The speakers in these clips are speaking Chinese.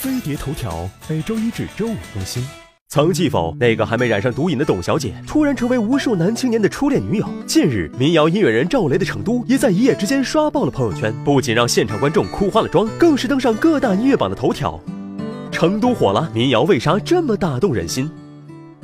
飞碟头条每周一至周五更新。曾记否？那个还没染上毒瘾的董小姐，突然成为无数男青年的初恋女友。近日，民谣音乐人赵雷的《成都》也在一夜之间刷爆了朋友圈，不仅让现场观众哭花了妆，更是登上各大音乐榜的头条。成都火了，民谣为啥这么打动人心？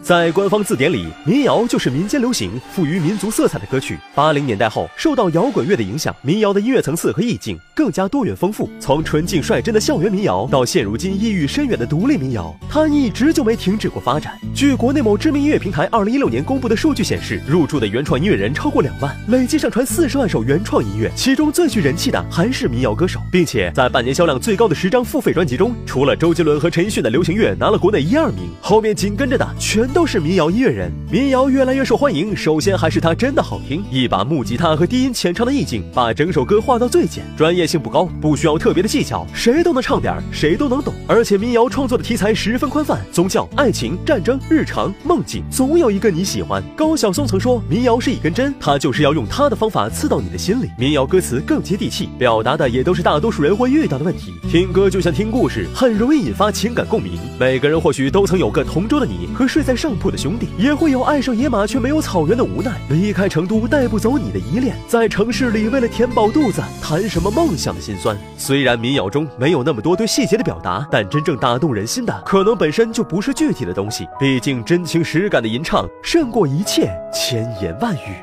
在官方字典里，民谣就是民间流行、富于民族色彩的歌曲。八零年代后，受到摇滚乐的影响，民谣的音乐层次和意境更加多元丰富。从纯净率真的校园民谣，到现如今意蕴深远的独立民谣，它一直就没停止过发展。据国内某知名音乐平台二零一六年公布的数据显示，入驻的原创音乐人超过两万，累计上传四十万首原创音乐，其中最具人气的还是民谣歌手，并且在半年销量最高的十张付费专辑中，除了周杰伦和陈奕迅的流行乐拿了国内一二名，后面紧跟着的全。都是民谣音乐人，民谣越来越受欢迎。首先还是它真的好听，一把木吉他和低音浅唱的意境，把整首歌画到最简，专业性不高，不需要特别的技巧，谁都能唱点，谁都能懂。而且民谣创作的题材十分宽泛，宗教、爱情、战争、日常、梦境，总有一个你喜欢。高晓松曾说，民谣是一根针，他就是要用他的方法刺到你的心里。民谣歌词更接地气，表达的也都是大多数人会遇到的问题。听歌就像听故事，很容易引发情感共鸣。每个人或许都曾有个同桌的你和睡在上。上铺的兄弟也会有爱上野马却没有草原的无奈，离开成都带不走你的依恋，在城市里为了填饱肚子谈什么梦想的心酸。虽然民谣中没有那么多对细节的表达，但真正打动人心的可能本身就不是具体的东西。毕竟真情实感的吟唱胜过一切千言万语。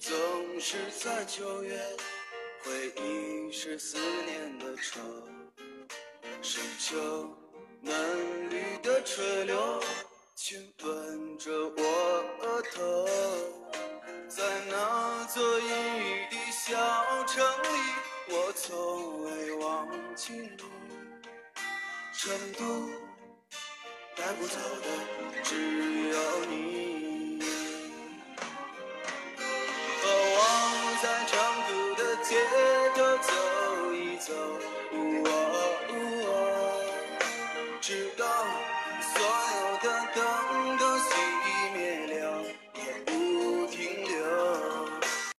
总是在九月，回忆是思念的愁。深秋嫩绿的垂柳，亲吻着我额头，在那座阴雨的小城里，我从未忘记你。成都带不走的只有你，和我在成都的街头走一走。